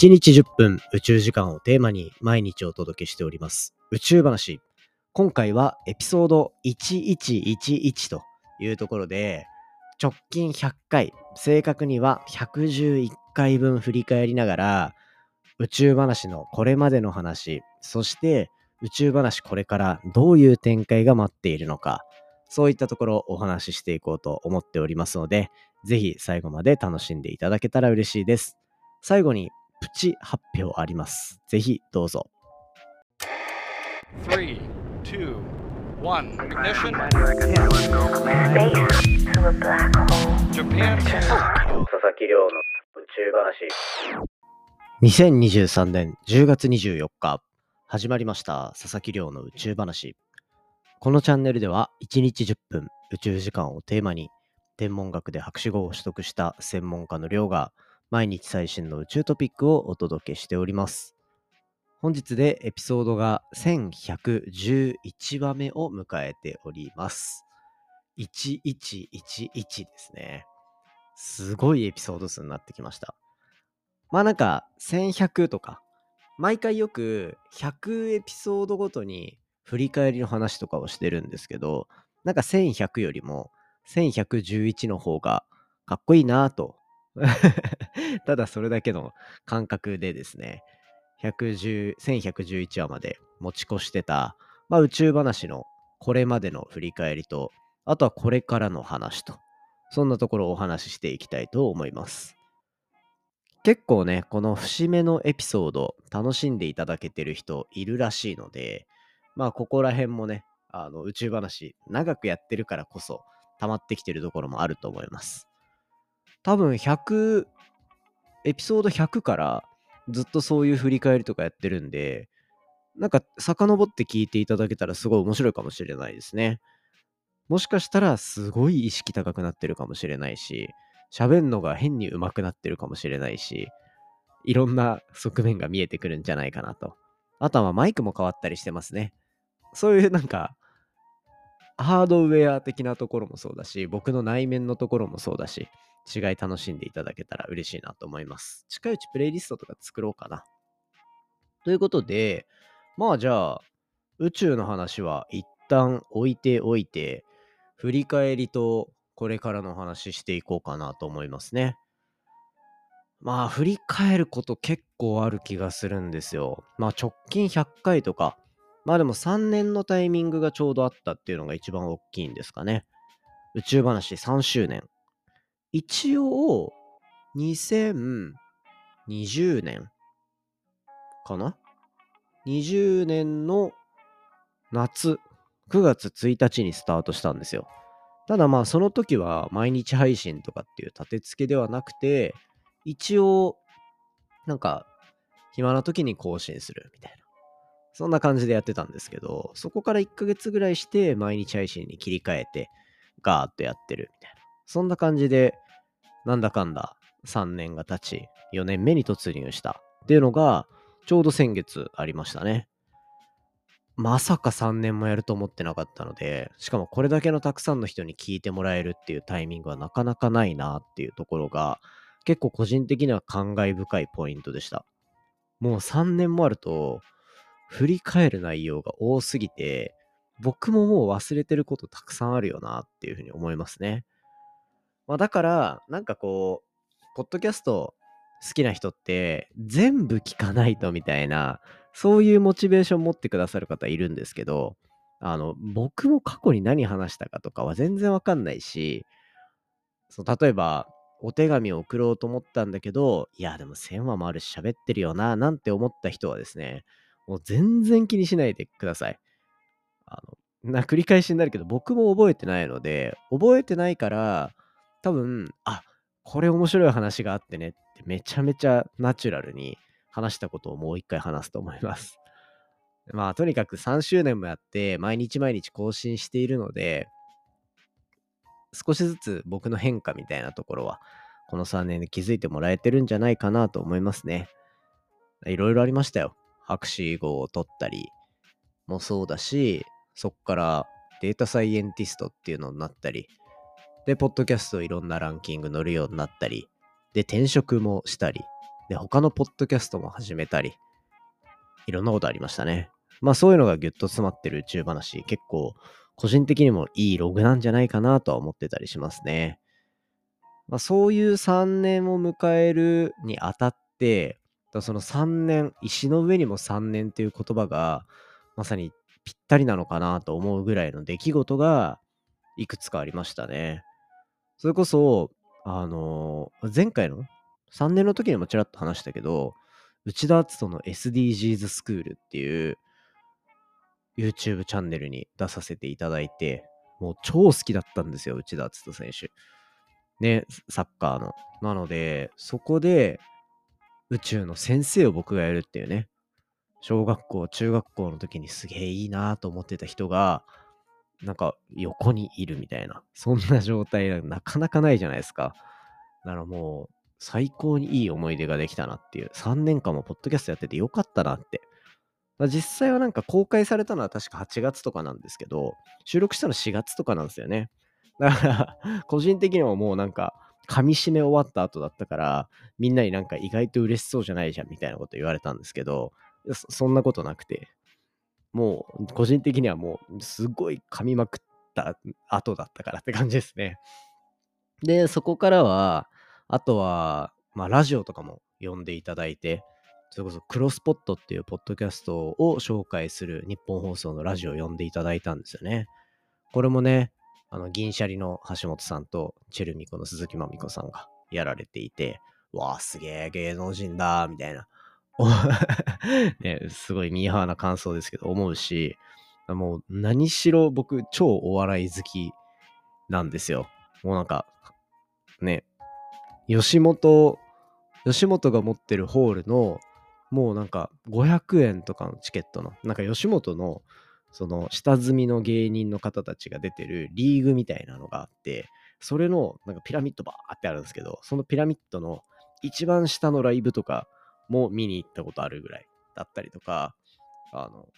1日10分宇宙時間をテーマに毎日お届けしております。宇宙話。今回はエピソード1111というところで直近100回正確には111回分振り返りながら宇宙話のこれまでの話そして宇宙話これからどういう展開が待っているのかそういったところをお話ししていこうと思っておりますのでぜひ最後まで楽しんでいただけたら嬉しいです。最後にプチ発表あります。ぜひどうぞ。3, 2, 1, ignition. Japan 佐々木亮の宇宙話。2023年10月24日、始まりました佐々木亮の宇宙話。このチャンネルでは1日10分宇宙時間をテーマに天文学で博士号を取得した専門家の亮が毎日最新の宇宙トピックをお届けしております。本日でエピソードが1111話目を迎えております。1111ですね。すごいエピソード数になってきました。まあなんか1100とか、毎回よく100エピソードごとに振り返りの話とかをしてるんですけど、なんか1100よりも1111の方がかっこいいなぁと ただそれだけの感覚でですね、110 1111話まで持ち越してた、まあ、宇宙話のこれまでの振り返りと、あとはこれからの話と、そんなところをお話ししていきたいと思います。結構ね、この節目のエピソード、楽しんでいただけてる人いるらしいので、まあ、ここら辺もね、あの宇宙話、長くやってるからこそ、溜まってきてるところもあると思います。多分、エピソード100からずっとそういう振り返りとかやってるんで、なんか遡って聞いていただけたらすごい面白いかもしれないですね。もしかしたらすごい意識高くなってるかもしれないし、喋んのが変に上手くなってるかもしれないし、いろんな側面が見えてくるんじゃないかなと。あとはマイクも変わったりしてますね。そういうなんか、ハードウェア的なところもそうだし、僕の内面のところもそうだし、違い楽しんでいただけたら嬉しいなと思います。近いうちプレイリストとか作ろうかな。ということで、まあじゃあ、宇宙の話は一旦置いておいて、振り返りとこれからの話していこうかなと思いますね。まあ振り返ること結構ある気がするんですよ。まあ直近100回とか、まあでも3年のタイミングがちょうどあったっていうのが一番大きいんですかね。宇宙話3周年。一応、2020年かな ?20 年の夏、9月1日にスタートしたんですよ。ただまあその時は毎日配信とかっていう立て付けではなくて、一応、なんか、暇な時に更新するみたいな。そんな感じでやってたんですけど、そこから1ヶ月ぐらいして毎日配信に切り替えて、ガーッとやってるみたいな。そんな感じで、なんだかんだ3年が経ち、4年目に突入したっていうのが、ちょうど先月ありましたね。まさか3年もやると思ってなかったので、しかもこれだけのたくさんの人に聞いてもらえるっていうタイミングはなかなかないなっていうところが、結構個人的には感慨深いポイントでした。もう3年もあると、振り返る内容が多すぎて、僕ももう忘れてることたくさんあるよなっていうふうに思いますね。まあ、だから、なんかこう、ポッドキャスト好きな人って、全部聞かないとみたいな、そういうモチベーション持ってくださる方いるんですけど、あの、僕も過去に何話したかとかは全然わかんないし、そう例えば、お手紙を送ろうと思ったんだけど、いや、でも1000話もあるし喋ってるよな、なんて思った人はですね、もう全然気にしないでください。あの、な、繰り返しになるけど、僕も覚えてないので、覚えてないから、多分、あ、これ面白い話があってねってめちゃめちゃナチュラルに話したことをもう一回話すと思います。まあとにかく3周年もやって毎日毎日更新しているので少しずつ僕の変化みたいなところはこの3年で気づいてもらえてるんじゃないかなと思いますね。いろいろありましたよ。博士号を取ったりもそうだしそっからデータサイエンティストっていうのになったりで、ポッドキャストいろんなランキング乗るようになったり、で、転職もしたり、で、他のポッドキャストも始めたり、いろんなことありましたね。まあそういうのがギュッと詰まってる宇宙話、結構個人的にもいいログなんじゃないかなとは思ってたりしますね。まあ、そういう3年を迎えるにあたって、その3年、石の上にも3年っていう言葉が、まさにぴったりなのかなと思うぐらいの出来事がいくつかありましたね。それこそ、あのー、前回の？3年の時にもちらっと話したけど、内田篤人の SDGs スクールっていう YouTube チャンネルに出させていただいて、もう超好きだったんですよ、内田篤人選手。ね、サッカーの。なので、そこで宇宙の先生を僕がやるっていうね、小学校、中学校の時にすげえいいなと思ってた人が、なんか横にいるみたいな、そんな状態なかなかないじゃないですか。だからもう、最高にいい思い出ができたなっていう、3年間もポッドキャストやっててよかったなって。実際はなんか公開されたのは確か8月とかなんですけど、収録したの4月とかなんですよね。だから、個人的にはもうなんか、噛み締め終わった後だったから、みんなになんか意外と嬉しそうじゃないじゃんみたいなこと言われたんですけど、そんなことなくて、もう個人的にはもうすごい噛みまくった後だったからって感じですね。で、そこからは、あとは、まあ、ラジオとかも呼んでいただいて、それこそクロスポットっていうポッドキャストを紹介する日本放送のラジオを呼んでいただいたんですよね。これもね、あの、銀シャリの橋本さんとチェルミコの鈴木まみこさんがやられていて、わあ、すげえ芸能人だ、みたいな。ね、すごいミーハーな感想ですけど、思うし、もう何しろ僕、超お笑い好きなんですよ。もうなんか、ね、吉本、吉本が持ってるホールの、もうなんか500円とかのチケットの、なんか吉本の、その下積みの芸人の方たちが出てるリーグみたいなのがあって、それのなんかピラミッドバーってあるんですけど、そのピラミッドの一番下のライブとかも見に行ったことあるぐらいだったりとか、あの、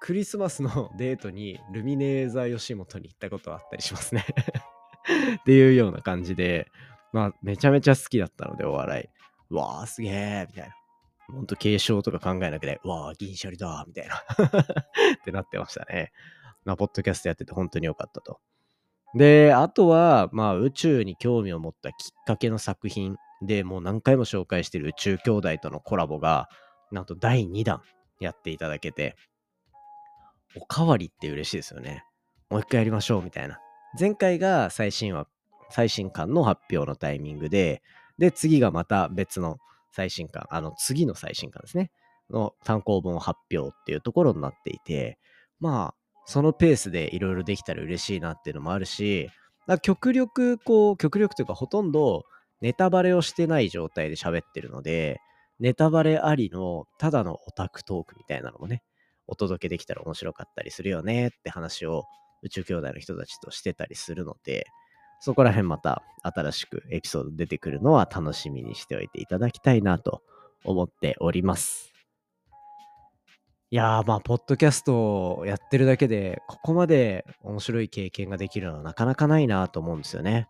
クリスマスのデートにルミネーザー吉本に行ったことあったりしますね っていうような感じで、まあ、めちゃめちゃ好きだったので、お笑い。わー、すげーみたいな。ほんと継承とか考えなくて、わー、銀シャリだみたいな ってなってましたね。まあ、ポッドキャストやってて本当に良かったと。で、あとは、まあ、宇宙に興味を持ったきっかけの作品でもう何回も紹介してる宇宙兄弟とのコラボが、なんと第2弾やっていただけて、おかわりって嬉しいですよね。もう一回やりましょうみたいな。前回が最新話最新刊の発表のタイミングで、で、次がまた別の最新刊、あの、次の最新刊ですね。の単行本発表っていうところになっていて、まあ、そのペースでいろいろできたら嬉しいなっていうのもあるし、極力、こう、極力というかほとんどネタバレをしてない状態で喋ってるので、ネタバレありのただのオタクトークみたいなのもね、お届けできたら面白かったりするよねって話を宇宙兄弟の人たちとしてたりするので、そこら辺また新しくエピソード出てくるのは楽しみにしておいていただきたいなと思っております。いやーまあ、ポッドキャストをやってるだけで、ここまで面白い経験ができるのはなかなかないなと思うんですよね。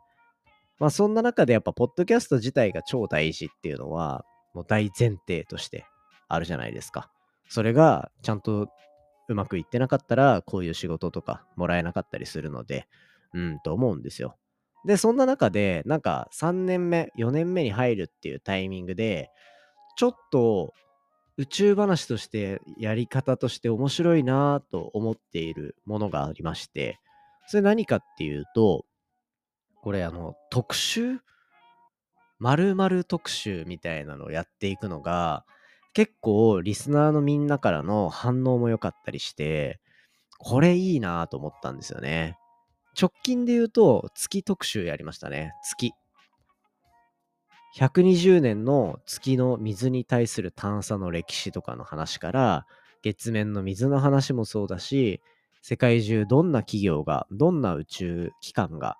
まあそんな中でやっぱ、ポッドキャスト自体が超大事っていうのは、もう大前提としてあるじゃないですか。それがちゃんとうまくいってなかったら、こういう仕事とかもらえなかったりするので、うん、と思うんですよ。で、そんな中で、なんか3年目、4年目に入るっていうタイミングで、ちょっと宇宙話としてやり方として面白いなと思っているものがありまして、それ何かっていうと、これあの、特集？〇〇特集みたいなのをやっていくのが、結構リスナーのみんなからの反応も良かったりして、これいいなと思ったんですよね。直近で言うと、月特集やりましたね。月。120年の月の水に対する探査の歴史とかの話から、月面の水の話もそうだし、世界中どんな企業が、どんな宇宙機関が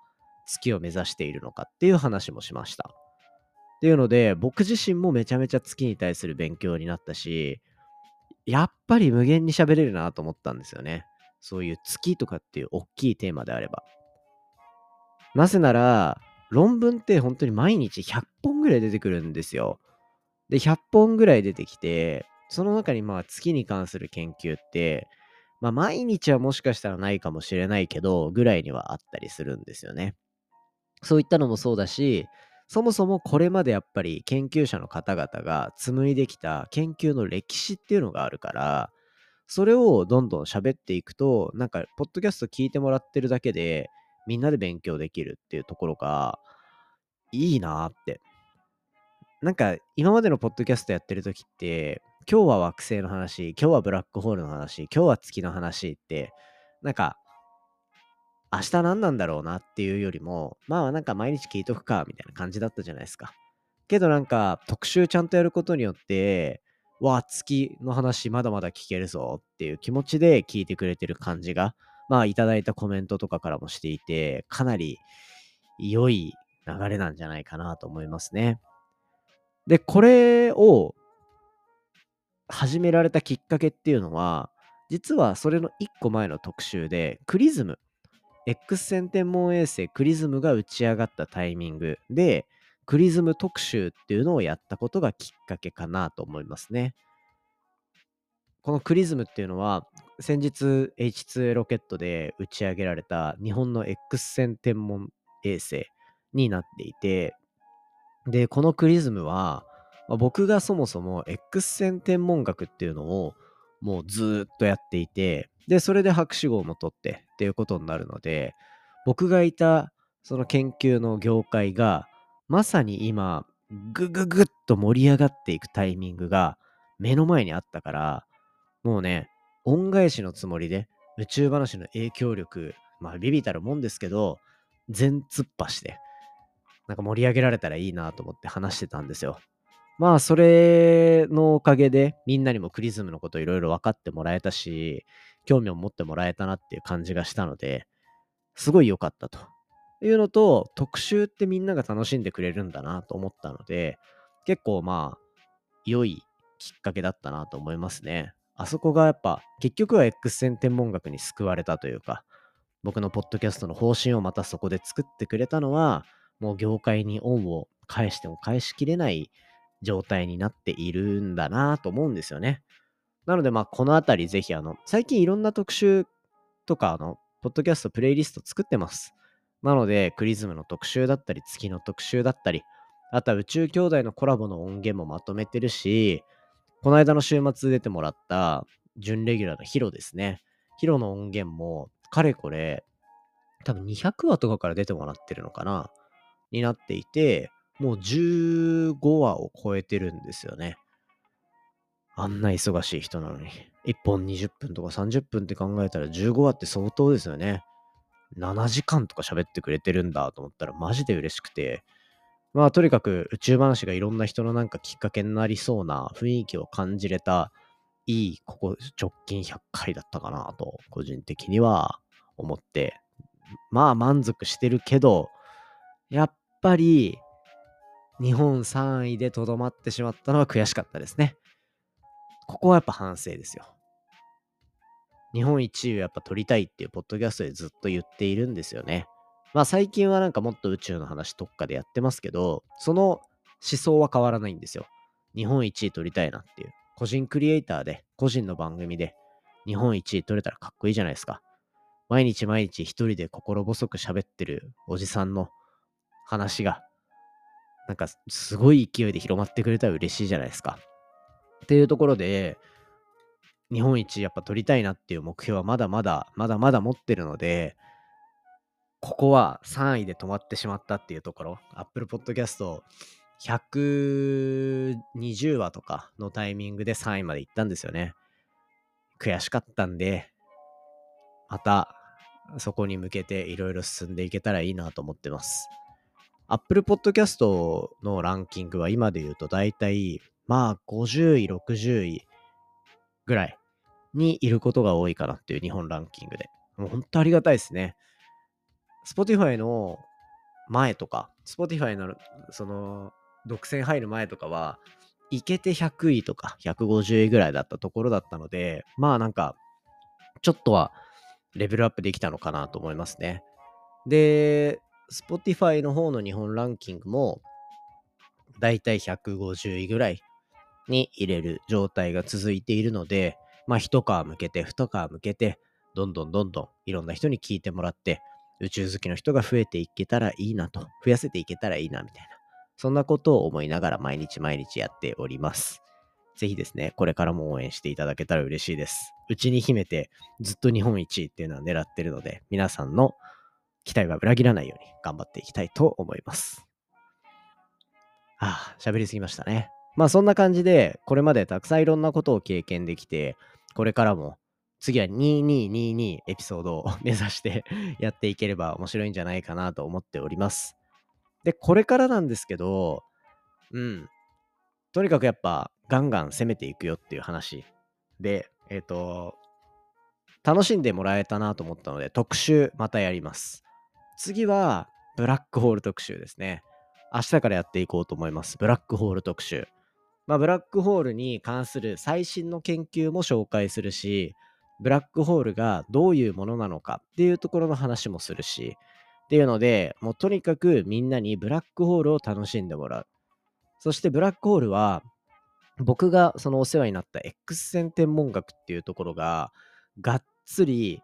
月を目指しているのかっていう話もしました。っていうので、僕自身もめちゃめちゃ月に対する勉強になったし、やっぱり無限に喋れるなと思ったんですよね。そういう月とかっていう大きいテーマであれば。なぜなら、論文って本当に毎日100本ぐらい出てくるんですよ。で、100本ぐらい出てきて、その中にまあ月に関する研究って、まあ毎日はもしかしたらないかもしれないけど、ぐらいにはあったりするんですよね。そういったのもそうだし、そもそもこれまでやっぱり研究者の方々が紡いできた研究の歴史っていうのがあるから、それをどんどん喋っていくと、なんか、ポッドキャスト聞いてもらってるだけで、みんなで勉強できるっていうところが、いいなって。なんか、今までのポッドキャストやってる時って、今日は惑星の話、今日はブラックホールの話、今日は月の話って、なんか、明日何なんだろうなっていうよりも、まあなんか毎日聞いとくか、みたいな感じだったじゃないですか。けどなんか特集ちゃんとやることによって、わあ、月の話まだまだ聞けるぞっていう気持ちで聞いてくれてる感じが、まあいただいたコメントとかからもしていて、かなり良い流れなんじゃないかなと思いますね。で、これを始められたきっかけっていうのは、実はそれの1個前の特集で、クリズム X 線天文衛星クリズムが打ち上がったタイミングで、クリズム特集っていうのをやったことがきっかけかなと思いますね。このクリズムっていうのは、先日 H2 ロケットで打ち上げられた日本の X 線天文衛星になっていて、で、このクリズムは、僕がそもそも X 線天文学っていうのをもうずっとやっていて、で、それで博士号も取ってっていうことになるので、僕がいたその研究の業界が、まさに今、ぐぐぐっと盛り上がっていくタイミングが目の前にあったから、もうね、恩返しのつもりで宇宙話の影響力、まあビビたるもんですけど、全突破して、なんか盛り上げられたらいいなと思って話してたんですよ。まあ、それのおかげで、みんなにもクリズムのこといろいろ分かってもらえたし、興味を持ってもらえたなっていう感じがしたので、すごい良かったというのと、特集ってみんなが楽しんでくれるんだなと思ったので、結構まあ、良いきっかけだったなと思いますね。あそこがやっぱ、結局は X 線天文学に救われたというか、僕のポッドキャストの方針をまたそこで作ってくれたのは、もう業界に恩を返しても返しきれない状態になっているんだなと思うんですよね。なので、まあ、このあたりぜひ、あの、最近いろんな特集とか、あの、ポッドキャストプレイリスト作ってます。なので、クリズムの特集だったり、月の特集だったり、あとは宇宙兄弟のコラボの音源もまとめてるし、この間の週末出てもらった準レギュラーのヒロですね。ヒロの音源も、かれこれ、多分200話とかから出てもらってるのかなになっていて、もう15話を超えてるんですよね。あんな忙しい人なのに。1本20分とか30分って考えたら15話って相当ですよね。7時間とか喋ってくれてるんだと思ったらマジで嬉しくて。まあとにかく宇宙話がいろんな人のなんかきっかけになりそうな雰囲気を感じれたいいここ直近100回だったかなと個人的には思ってまあ満足してるけどやっぱり日本3位でとどまってしまったのは悔しかったですね。ここはやっぱ反省ですよ。日本1位をやっぱ取りたいっていうポッドキャストでずっと言っているんですよね。まあ最近はなんかもっと宇宙の話特化でやってますけど、その思想は変わらないんですよ。日本1位取りたいなっていう。個人クリエイターで、個人の番組で日本1位取れたらかっこいいじゃないですか。毎日毎日一人で心細く喋ってるおじさんの話がなんかすごい勢いで広まってくれたら嬉しいじゃないですか。っていうところで、日本一やっぱ取りたいなっていう目標はまだまだ、まだまだ持ってるので、ここは3位で止まってしまったっていうところ、Apple Podcast 120話とかのタイミングで3位まで行ったんですよね。悔しかったんで、またそこに向けていろいろ進んでいけたらいいなと思ってます。Apple Podcast のランキングは今で言うと大体、まあ50位、60位ぐらいにいることが多いかなっていう日本ランキングで。もう本当ありがたいですね。Spotify の前とか、Spotify のその独占入る前とかは、いけて100位とか150位ぐらいだったところだったので、まあなんか、ちょっとはレベルアップできたのかなと思いますね。で、Spotify の方の日本ランキングも、だいたい150位ぐらいに入れる状態が続いているので、まあ一皮向けて二皮向けて、どんどんどんどんいろんな人に聞いてもらって、宇宙好きの人が増えていけたらいいなと、増やせていけたらいいなみたいな、そんなことを思いながら毎日毎日やっております。ぜひですね、これからも応援していただけたら嬉しいです。うちに秘めてずっと日本一っていうのは狙ってるので、皆さんの期待は裏切らないように頑張っていきたいと思います。ああ、喋りすぎましたね。まあそんな感じで、これまでたくさんいろんなことを経験できて、これからも次は2222エピソードを 目指して やっていければ面白いんじゃないかなと思っております。で、これからなんですけど、うん。とにかくやっぱガンガン攻めていくよっていう話で、えっ、ー、と、楽しんでもらえたなと思ったので特集またやります。次はブラックホール特集ですね。明日からやっていこうと思います。ブラックホール特集。まあ、ブラックホールに関する最新の研究も紹介するし、ブラックホールがどういうものなのかっていうところの話もするし、っていうので、もうとにかくみんなにブラックホールを楽しんでもらう。そしてブラックホールは、僕がそのお世話になった X 線天文学っていうところが、がっつり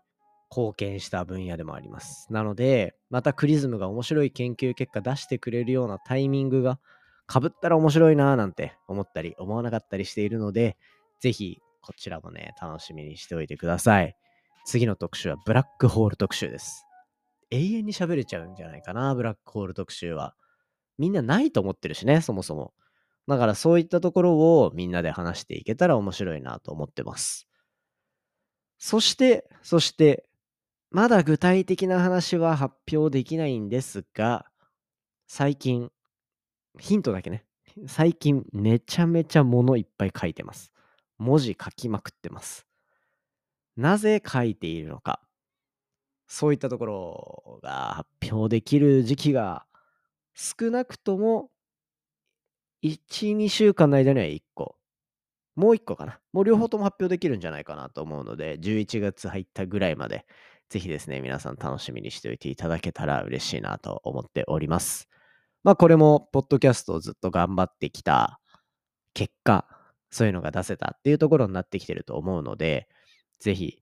貢献した分野でもあります。なので、またクリズムが面白い研究結果出してくれるようなタイミングがかぶったら面白いなぁなんて思ったり思わなかったりしているので、ぜひこちらもね、楽しみにしておいてください。次の特集はブラックホール特集です。永遠に喋れちゃうんじゃないかな、ブラックホール特集は。みんなないと思ってるしね、そもそも。だからそういったところをみんなで話していけたら面白いなと思ってます。そして、そして、まだ具体的な話は発表できないんですが、最近、ヒントだけね。最近めちゃめちゃ物いっぱい書いてます。文字書きまくってます。なぜ書いているのか。そういったところが発表できる時期が少なくとも1、2週間の間には1個。もう1個かな。もう両方とも発表できるんじゃないかなと思うので、11月入ったぐらいまで、ぜひですね、皆さん楽しみにしておいていただけたら嬉しいなと思っております。まあこれも、ポッドキャストをずっと頑張ってきた結果、そういうのが出せたっていうところになってきてると思うので、ぜひ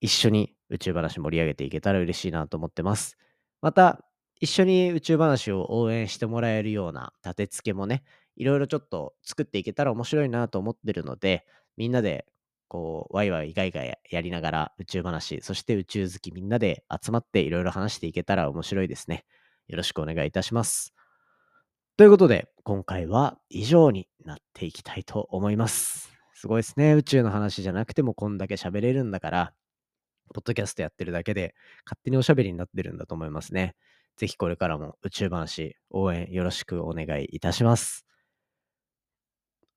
一緒に宇宙話盛り上げていけたら嬉しいなと思ってます。また、一緒に宇宙話を応援してもらえるような立て付けもね、いろいろちょっと作っていけたら面白いなと思ってるので、みんなでこう、ワイワイガイガイやりながら宇宙話、そして宇宙好きみんなで集まっていろいろ話していけたら面白いですね。よろしくお願いいたします。ということで、今回は以上になっていきたいと思います。すごいですね。宇宙の話じゃなくてもこんだけ喋れるんだから、ポッドキャストやってるだけで勝手におしゃべりになってるんだと思いますね。ぜひこれからも宇宙話応援よろしくお願いいたします。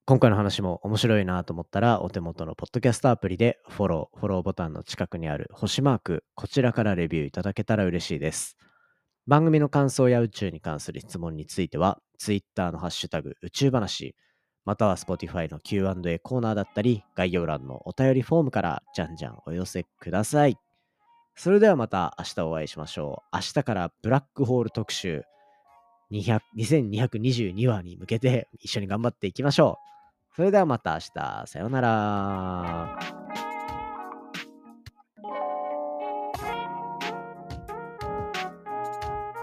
今回の話も面白いなと思ったら、お手元のポッドキャストアプリでフォロー、フォローボタンの近くにある星マーク、こちらからレビューいただけたら嬉しいです。番組の感想や宇宙に関する質問については、Twitter のハッシュタグ宇宙話、または Spotify の Q&A コーナーだったり、概要欄のお便りフォームからじゃんじゃんお寄せください。それではまた明日お会いしましょう。明日からブラックホール特集2222話に向けて一緒に頑張っていきましょう。それではまた明日。さようなら。